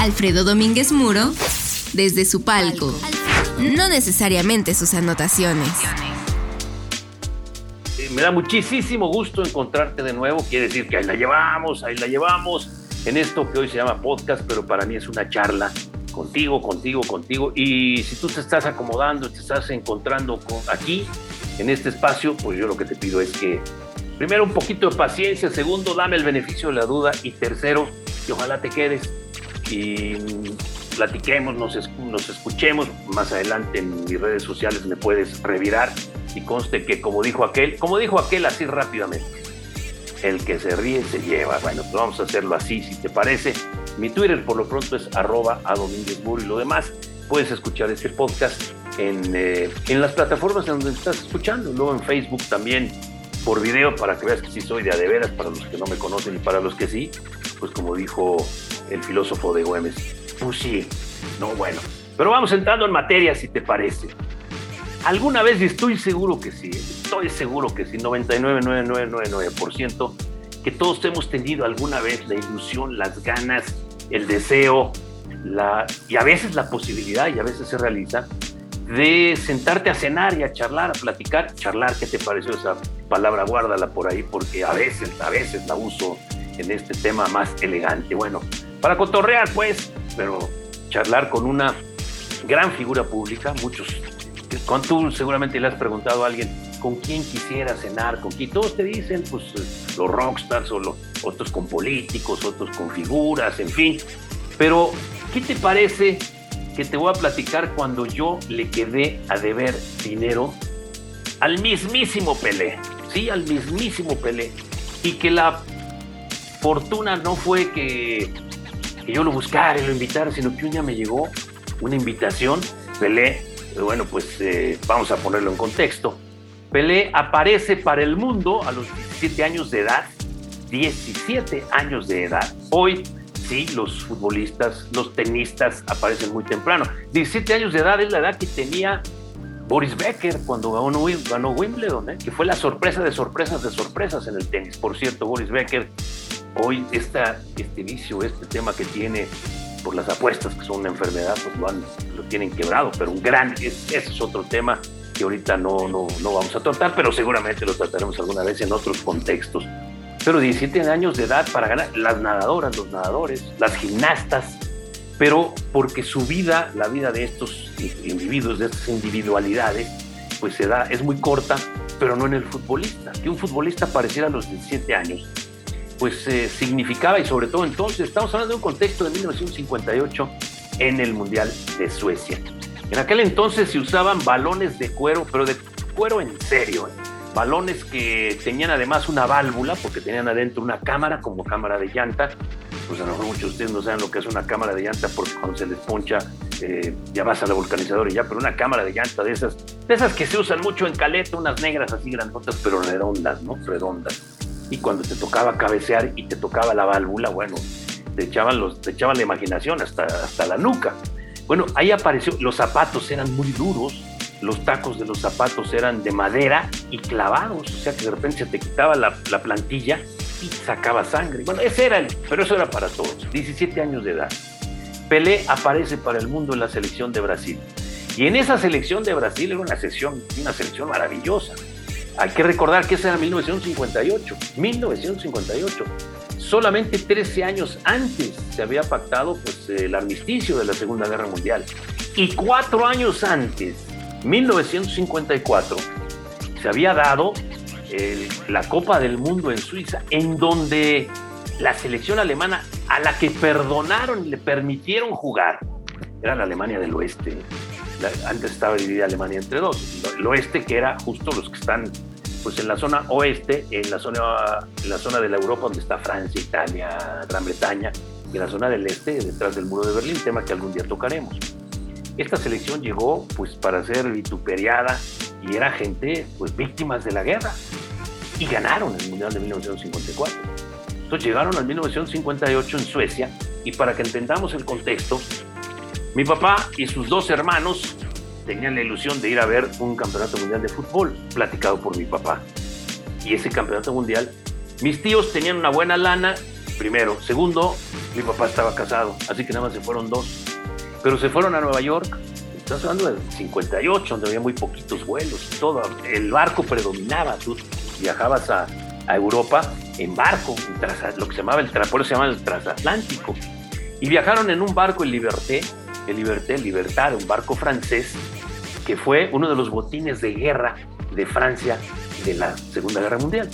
Alfredo Domínguez Muro desde su palco, no necesariamente sus anotaciones. Eh, me da muchísimo gusto encontrarte de nuevo, quiere decir que ahí la llevamos, ahí la llevamos, en esto que hoy se llama podcast, pero para mí es una charla contigo, contigo, contigo. Y si tú te estás acomodando, te estás encontrando aquí, en este espacio, pues yo lo que te pido es que, primero, un poquito de paciencia, segundo, dame el beneficio de la duda y tercero, que ojalá te quedes y platiquemos, nos, escuchemos. Más adelante en mis redes sociales me puedes revirar y conste que como dijo aquel, como dijo aquel así rápidamente, el que se ríe se lleva. Bueno, pues vamos a hacerlo así, si te parece. Mi Twitter por lo pronto es arroba a y lo demás puedes escuchar este podcast en, eh, en las plataformas en donde estás escuchando, luego en Facebook también por video para que veas que sí soy de adeveras para los que no me conocen y para los que sí, pues como dijo el filósofo de Güemes, pues sí, no bueno. Pero vamos entrando en materia si te parece. Alguna vez, y estoy seguro que sí, estoy seguro que sí, 99,9999%, que todos hemos tenido alguna vez la ilusión, las ganas, el deseo, la, y a veces la posibilidad, y a veces se realiza, de sentarte a cenar y a charlar, a platicar. Charlar, ¿qué te pareció esa palabra? Guárdala por ahí, porque a veces, a veces la uso en este tema más elegante. Bueno, para cotorrear, pues, pero charlar con una gran figura pública, muchos cuando tú seguramente le has preguntado a alguien con quién quisiera cenar, con quién, todos te dicen, pues los rockstars o los, otros con políticos, otros con figuras, en fin. Pero, ¿qué te parece que te voy a platicar cuando yo le quedé a deber dinero al mismísimo Pelé? Sí, al mismísimo Pelé. Y que la fortuna no fue que, que yo lo buscara y lo invitara, sino que un día me llegó una invitación, Pelé bueno, pues eh, vamos a ponerlo en contexto. Pelé aparece para el mundo a los 17 años de edad. 17 años de edad. Hoy sí, los futbolistas, los tenistas aparecen muy temprano. 17 años de edad es la edad que tenía Boris Becker cuando ganó, ganó Wimbledon, ¿eh? que fue la sorpresa de sorpresas de sorpresas en el tenis. Por cierto, Boris Becker, hoy esta, este vicio, este tema que tiene por las apuestas, que son una enfermedad, pues lo, lo tienen quebrado, pero un gran, ese es otro tema que ahorita no, no, no vamos a tratar, pero seguramente lo trataremos alguna vez en otros contextos. Pero 17 años de edad para ganar, las nadadoras, los nadadores, las gimnastas, pero porque su vida, la vida de estos individuos, de estas individualidades, pues se da, es muy corta, pero no en el futbolista. Que un futbolista apareciera a los 17 años pues eh, significaba, y sobre todo entonces, estamos hablando de un contexto de 1958 en el Mundial de Suecia. En aquel entonces se usaban balones de cuero, pero de cuero en serio, ¿eh? balones que tenían además una válvula, porque tenían adentro una cámara como cámara de llanta. Pues a lo mejor muchos de ustedes no saben lo que es una cámara de llanta, porque cuando se les poncha eh, ya vas a la vulcanizadora y ya, pero una cámara de llanta de esas, de esas que se usan mucho en caleta, unas negras así grandotas, pero redondas, ¿no? Redondas y cuando te tocaba cabecear y te tocaba la válvula, bueno, te echaban, los, te echaban la imaginación hasta, hasta la nuca. Bueno, ahí apareció, los zapatos eran muy duros, los tacos de los zapatos eran de madera y clavados, o sea que de repente se te quitaba la, la plantilla y sacaba sangre. Bueno, ese era pero eso era para todos, 17 años de edad. Pelé aparece para el mundo en la selección de Brasil. Y en esa selección de Brasil era una, sesión, una selección maravillosa. Hay que recordar que ese era 1958, 1958. Solamente 13 años antes se había pactado pues, el armisticio de la Segunda Guerra Mundial. Y cuatro años antes, 1954, se había dado la Copa del Mundo en Suiza, en donde la selección alemana a la que perdonaron y le permitieron jugar, era la Alemania del Oeste, antes estaba dividida Alemania entre dos. El oeste, que era justo los que están pues en la zona oeste, en la zona, en la zona de la Europa donde está Francia, Italia, Gran Bretaña, y en la zona del este, detrás del muro de Berlín, tema que algún día tocaremos. Esta selección llegó pues para ser vituperiada y era gente pues víctimas de la guerra y ganaron el Mundial de 1954. Entonces llegaron al 1958 en Suecia y para que entendamos el contexto, mi papá y sus dos hermanos tenían la ilusión de ir a ver un campeonato mundial de fútbol, platicado por mi papá. Y ese campeonato mundial, mis tíos tenían una buena lana primero. Segundo, mi papá estaba casado, así que nada más se fueron dos. Pero se fueron a Nueva York, estás hablando del 58, donde había muy poquitos vuelos, todo. El barco predominaba, tú viajabas a, Europa en barco, lo que se llamaba el, por se llama el transatlántico. Y viajaron en un barco, el Liberté, el Liberté, Libertad, un barco francés, que fue uno de los botines de guerra de Francia de la Segunda Guerra Mundial.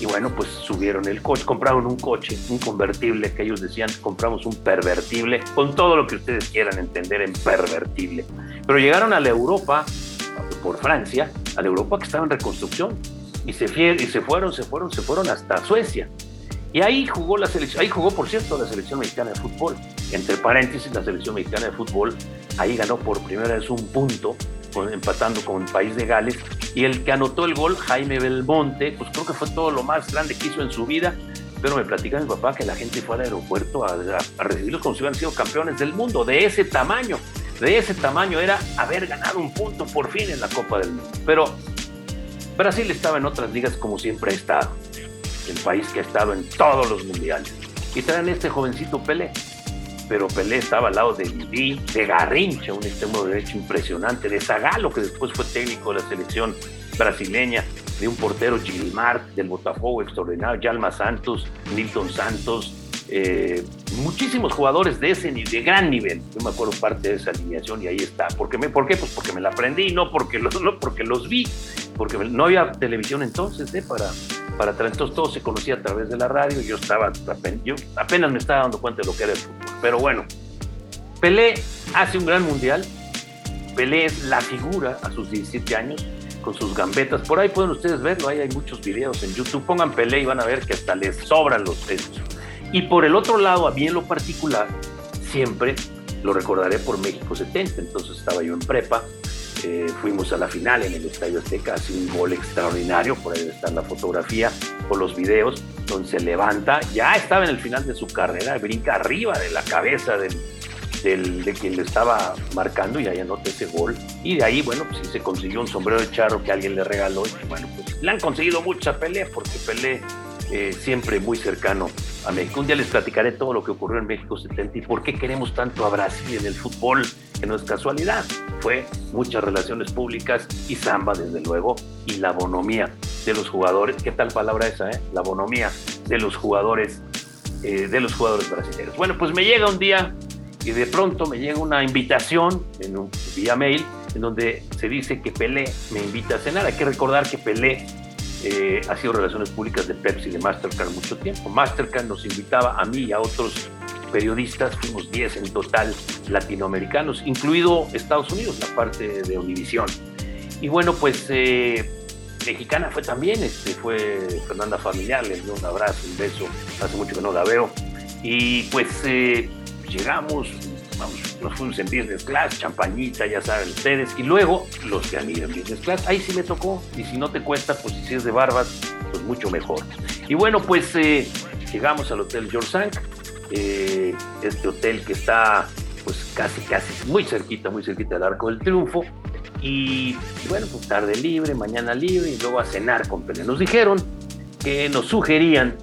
Y bueno, pues subieron el coche, compraron un coche, un convertible, que ellos decían, compramos un pervertible, con todo lo que ustedes quieran entender en pervertible. Pero llegaron a la Europa, por Francia, a la Europa que estaba en reconstrucción, y se, y se fueron, se fueron, se fueron hasta Suecia. Y ahí jugó la selección, ahí jugó por cierto la selección mexicana de fútbol. Entre paréntesis, la selección mexicana de fútbol ahí ganó por primera vez un punto empatando con el país de Gales. Y el que anotó el gol, Jaime Belmonte, pues creo que fue todo lo más grande que hizo en su vida. Pero me platica mi papá que la gente fue al aeropuerto a, recibirlos como si hubieran sido campeones del mundo, de ese tamaño. De ese tamaño era haber ganado un punto por fin en la Copa del Mundo. Pero Brasil estaba en otras ligas como siempre ha estado. El país que ha estado en todos los mundiales. Y traen este jovencito Pelé pero Pelé estaba al lado de Didi, de Garrincha, un extremo derecho impresionante, de Zagalo, que después fue técnico de la selección brasileña, de un portero Gilmar, del Botafogo extraordinario, Yalma Santos, Milton Santos, eh, muchísimos jugadores de ese de gran nivel. Yo me acuerdo parte de esa alineación y ahí está. ¿Por qué? ¿Por qué? Pues porque me la aprendí, no porque los, no porque los vi, porque no había televisión entonces ¿eh? para, para entonces todo se conocía a través de la radio. Yo estaba, yo apenas me estaba dando cuenta de lo que era el fútbol. Pero bueno, Pelé hace un gran mundial. Pelé es la figura a sus 17 años con sus gambetas. Por ahí pueden ustedes verlo, ahí hay muchos videos en YouTube. Pongan Pelé y van a ver que hasta les sobran los pesos. Y por el otro lado, a mí en lo particular, siempre lo recordaré por México 70. Entonces estaba yo en prepa, eh, fuimos a la final en el Estadio Azteca, hace un gol extraordinario, por ahí está la fotografía o los videos, donde se levanta, ya estaba en el final de su carrera, brinca arriba de la cabeza del, de quien le estaba marcando y ahí anota ese gol. Y de ahí, bueno, pues sí se consiguió un sombrero de charro que alguien le regaló y bueno, pues le han conseguido mucha pelea porque Pelé eh, siempre muy cercano a México. Un día les platicaré todo lo que ocurrió en México 70 y por qué queremos tanto a Brasil en el fútbol, que no es casualidad. Fue muchas relaciones públicas y samba, desde luego, y la bonomía de los jugadores. ¿Qué tal palabra esa, eh? La bonomía de los jugadores, eh, de los jugadores brasileños. Bueno, pues me llega un día y de pronto me llega una invitación en un, vía mail en donde se dice que Pelé me invita a cenar. Hay que recordar que Pelé eh, ha sido relaciones públicas de Pepsi, de Mastercard mucho tiempo. Mastercard nos invitaba a mí y a otros periodistas, fuimos 10 en total latinoamericanos, incluido Estados Unidos, la parte de Univisión. Y bueno, pues eh, mexicana fue también, este, fue Fernanda Familiar, le dio un abrazo, un beso, hace mucho que no la veo. Y pues eh, llegamos, nos fuimos en business class, champañita, ya saben ustedes, y luego los que han ido en business class, ahí sí me tocó, y si no te cuesta, pues si es de barbas, pues mucho mejor. Y bueno, pues eh, llegamos al Hotel George Sank, eh, este hotel que está pues casi, casi muy cerquita, muy cerquita del Arco del Triunfo, y, bueno, pues tarde libre, mañana libre, y luego a cenar con Pelé. Nos dijeron que nos sugerían,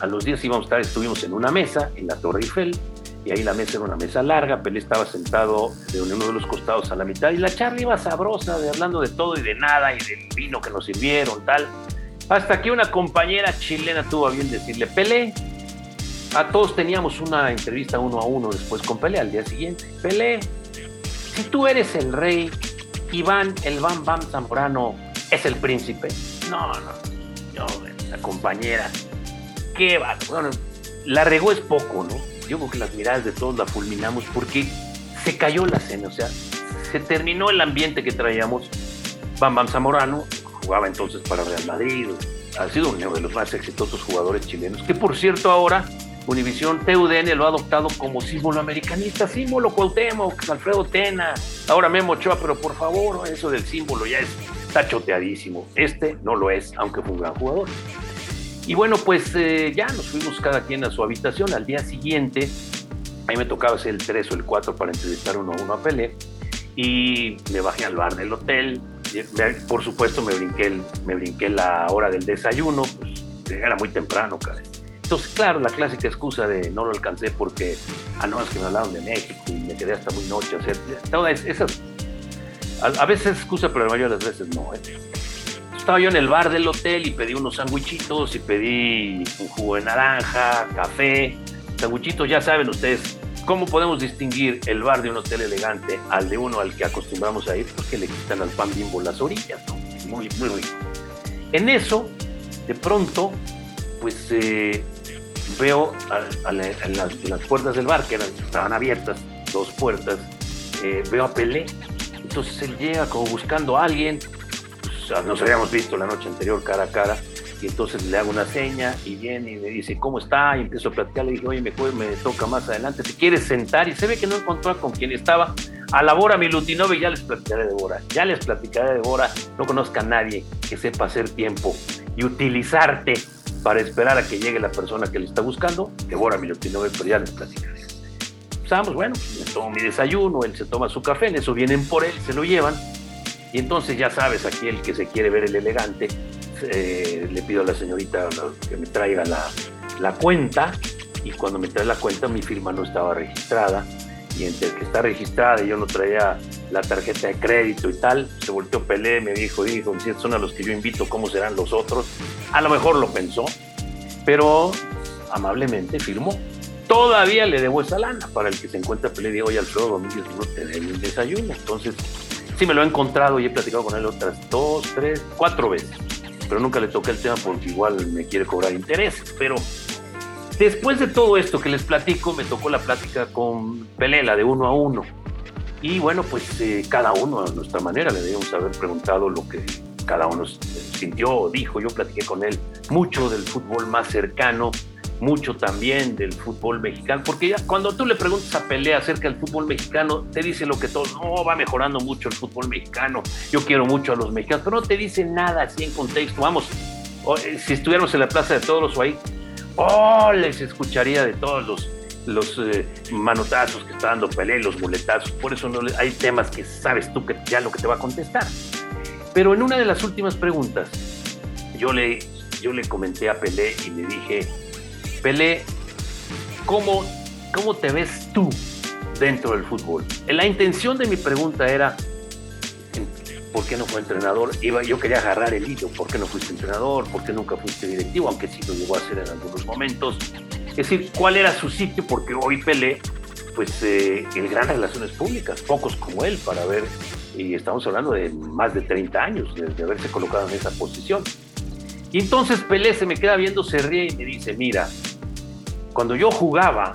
a los días íbamos a estar, estuvimos en una mesa en la Torre Eiffel, y ahí la mesa era una mesa larga, Pelé estaba sentado de uno de los costados a la mitad y la charla iba sabrosa, de, hablando de todo y de nada y del vino que nos sirvieron, tal. Hasta que una compañera chilena tuvo a bien decirle, Pelé, a todos teníamos una entrevista uno a uno después con Pelé al día siguiente. Pelé, si tú eres el rey, Iván, el Bam Bam Zamorano, es el príncipe. No, no, no, la compañera, qué va. Bueno, la regó es poco, ¿no? Yo creo que las miradas de todos la fulminamos porque se cayó la cena, o sea, se terminó el ambiente que traíamos. Bam Bam Zamorano jugaba entonces para Real Madrid, ha sido uno de los más exitosos jugadores chilenos, que por cierto ahora Univisión TUDN lo ha adoptado como símbolo americanista, símbolo Cuauhtémoc, Alfredo Tena, ahora Memo Ochoa, pero por favor, eso del símbolo ya está choteadísimo. Este no lo es, aunque fue un gran jugador. Y bueno, pues eh, ya nos fuimos cada quien a su habitación. Al día siguiente, a mí me tocaba ser el 3 o el 4 para entrevistar uno a uno a Pelé. Y me bajé al bar del hotel. Por supuesto, me brinqué, me brinqué la hora del desayuno. Pues era muy temprano, cara. Entonces, claro, la clásica excusa de no lo alcancé porque, ah, no, es que me hablaron de México y me quedé hasta muy noche a hacer. Todas esas. A, veces es excusa, pero la mayoría de las veces no. ¿eh? Estaba yo en el bar del hotel y pedí unos sandwichitos y pedí un jugo de naranja, café. Sandwichitos, ya saben ustedes, ¿Cómo podemos distinguir el bar de un hotel elegante al de uno al que acostumbramos a ir? Porque le quitan al pan bimbo las orillas, ¿no? Muy, muy rico. En eso, de pronto, pues eh, veo en, las, puertas del bar, que estaban abiertas, dos puertas, eh, veo a Pelé. Entonces él llega como buscando a alguien, pues, nos habíamos visto la noche anterior cara a cara, y entonces le hago una seña y viene y me dice, ¿cómo está? Y empiezo a platicar, le dije, oye, me, me toca más adelante, ¿te quieres sentar? Y se ve que no encontró con quien estaba. A la Bora Milutinove ya les platicaré de Bora, ya les platicaré de Bora, no conozca a nadie que sepa hacer tiempo y utilizarte para esperar a que llegue la persona que le está buscando, de Bora Milutinove, pero ya les platicaré. Estamos, bueno, me tomo mi desayuno, él se toma su café, en eso vienen por él, se lo llevan, y entonces ya sabes, aquí el que se quiere ver el elegante, eh, le pido a la señorita que me traiga la, cuenta y cuando me trae la cuenta mi firma no estaba registrada y entre el que está registrada y yo no traía la tarjeta de crédito y tal, se volteó Pelé, me dijo, dijo, son a los que yo invito, ¿cómo serán los otros? A lo mejor lo pensó, pero amablemente firmó. Todavía le debo esa lana para el que se encuentra Pelé, digo, oye Alfredo Domínguez, no te el desayuno. Entonces, sí me lo he encontrado y he platicado con él otras dos, tres, cuatro veces pero nunca le toqué el tema porque igual me quiere cobrar intereses. Pero después de todo esto que les platico, me tocó la plática con Pelela de uno a uno. Y bueno, pues eh, cada uno a nuestra manera le debíamos haber preguntado lo que cada uno sintió dijo. Yo platiqué con él mucho del fútbol más cercano, mucho también del fútbol mexicano, porque ya cuando tú le preguntas a Pelea acerca del fútbol mexicano, te dice lo que todo, no, va mejorando mucho el fútbol mexicano, yo quiero mucho a los mexicanos, pero no te dice nada así en contexto, vamos, eh, si estuviéramos en la Plaza de Todos o ahí, oh, les escucharía de todos los, los eh, manotazos que está dando Pelea y los muletazos, por eso no hay temas que sabes tú que ya lo que te va a contestar. Pero en una de las últimas preguntas, yo le, yo le comenté a Pelé y le dije, Pelé, ¿cómo, ¿cómo te ves tú dentro del fútbol? La intención de mi pregunta era, ¿por qué no fue entrenador? Iba, yo quería agarrar el hilo, ¿por qué no fuiste entrenador? ¿Por qué nunca fuiste directivo? Aunque sí lo llegó a hacer en algunos momentos. Es decir, ¿cuál era su sitio? Porque hoy Pelé, pues eh, el gran relaciones públicas, pocos como él para ver, y estamos hablando de más de 30 años de, haberse colocado en esa posición. Y entonces Pelé se me queda viendo, se ríe y me dice, mira, cuando yo jugaba,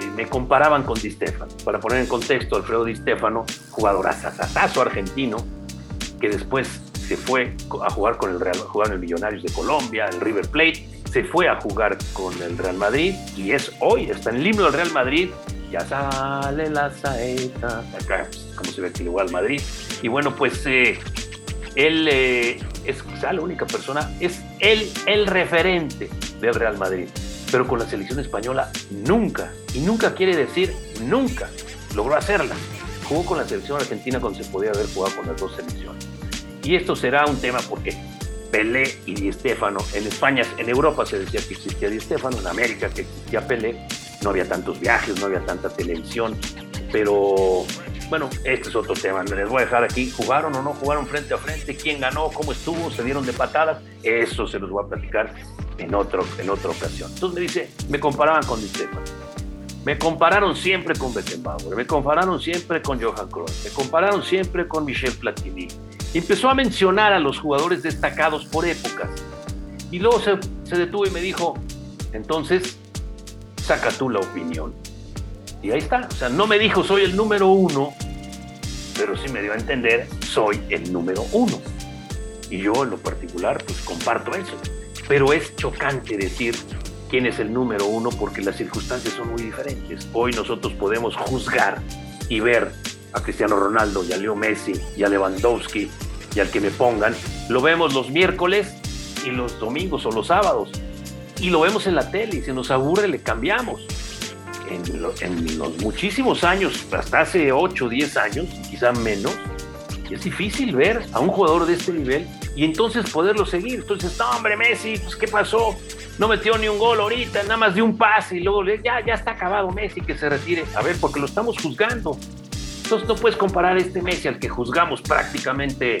eh, me comparaban con Di Stefano. Para poner en contexto, Alfredo Di Stefano, jugador asasatazo argentino, que después se fue a jugar con el Real, jugar en el Millonarios de Colombia, el River Plate, se fue a jugar con el Real Madrid y es hoy, está en el himno del Real Madrid, ya sale la saeta, acá, como se ve que le al Madrid. Y bueno, pues eh, él eh, es quizá la única persona, es él el referente del Real Madrid pero con la selección española nunca, y nunca quiere decir nunca, logró hacerla. Jugó con la selección argentina cuando se podía haber jugado con las dos selecciones. Y esto será un tema porque Pelé y Di Stéfano, en España, en Europa se decía que existía Di Stéfano, en América que existía Pelé, no había tantos viajes, no había tanta televisión, pero bueno, este es otro tema. Les voy a dejar aquí. ¿Jugaron o no jugaron frente a frente? ¿Quién ganó? ¿Cómo estuvo? ¿Se dieron de patadas? Eso se los voy a platicar en, otro, en otra ocasión. Entonces me dice, me comparaban con Di Me compararon siempre con Beckenbauer, me compararon siempre con Johan Cruyff, me compararon siempre con Michel Platini. Empezó a mencionar a los jugadores destacados por épocas. Y luego se, se detuvo y me dijo, entonces, saca tú la opinión. Y ahí está. O sea, no me dijo soy el número uno, pero sí me dio a entender soy el número uno. Y yo en lo particular, pues comparto eso. Pero es chocante decir quién es el número uno porque las circunstancias son muy diferentes. Hoy nosotros podemos juzgar y ver a Cristiano Ronaldo y a Leo Messi y a Lewandowski y al que me pongan. Lo vemos los miércoles y los domingos o los sábados. Y lo vemos en la tele y si nos aburre le cambiamos en, los muchísimos años, hasta hace 8 o 10 años, quizá menos, es difícil ver a un jugador de este nivel y entonces poderlo seguir. Entonces, no, hombre, Messi, pues, ¿qué pasó? no metió ni un gol ahorita, nada más de un pase y luego ya, ya está acabado Messi, que se retire. A ver, porque lo estamos juzgando. Entonces no puedes comparar este Messi al que juzgamos prácticamente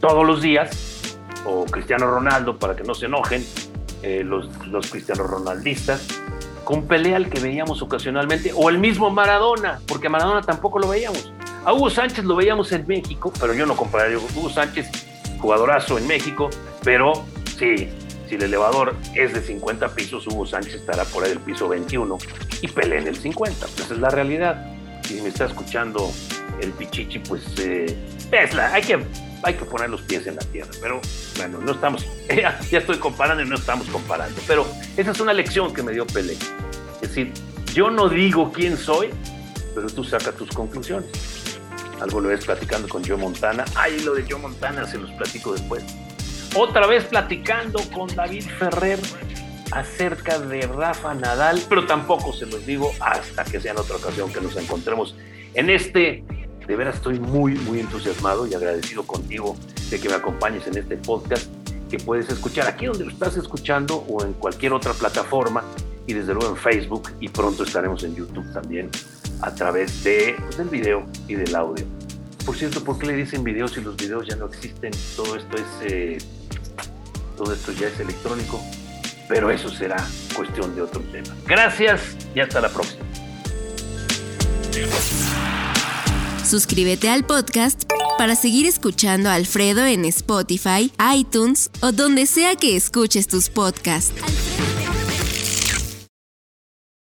todos los días, o Cristiano Ronaldo, para que no se enojen eh, los, los cristianos ronaldistas, con Pelé al que veíamos ocasionalmente, o el mismo Maradona, porque Maradona tampoco lo veíamos. A Hugo Sánchez lo veíamos en México, pero yo no compararía Hugo Sánchez, jugadorazo en México, pero sí, si el elevador es de 50 pisos, Hugo Sánchez estará por ahí del piso 21 y Pelé en el 50. Pues esa es la realidad. Si me está escuchando el Pichichi, pues eh, hay que, hay que poner los pies en la tierra. Pero bueno, no estamos, ya, ya estoy comparando y no estamos comparando. Pero esa es una lección que me dio Pelé. Es decir, yo no digo quién soy, pero tú saca tus conclusiones. Algo lo ves platicando con Joe Montana. Ay, lo de Joe Montana se los platico después. Otra vez platicando con David Ferrer acerca de Rafa Nadal, pero tampoco se los digo hasta que sea en otra ocasión que nos encontremos en este. De veras estoy muy, muy entusiasmado y agradecido contigo de que me acompañes en este podcast que puedes escuchar aquí donde lo estás escuchando o en cualquier otra plataforma y desde luego en Facebook y pronto estaremos en YouTube también a través de, pues, del video y del audio. Por cierto, ¿por qué le dicen videos si los videos ya no existen? Todo esto es eh, todo esto ya es electrónico, pero eso será cuestión de otro tema. Gracias y hasta la próxima. Suscríbete al podcast para seguir escuchando a Alfredo en Spotify, iTunes o donde sea que escuches tus podcasts.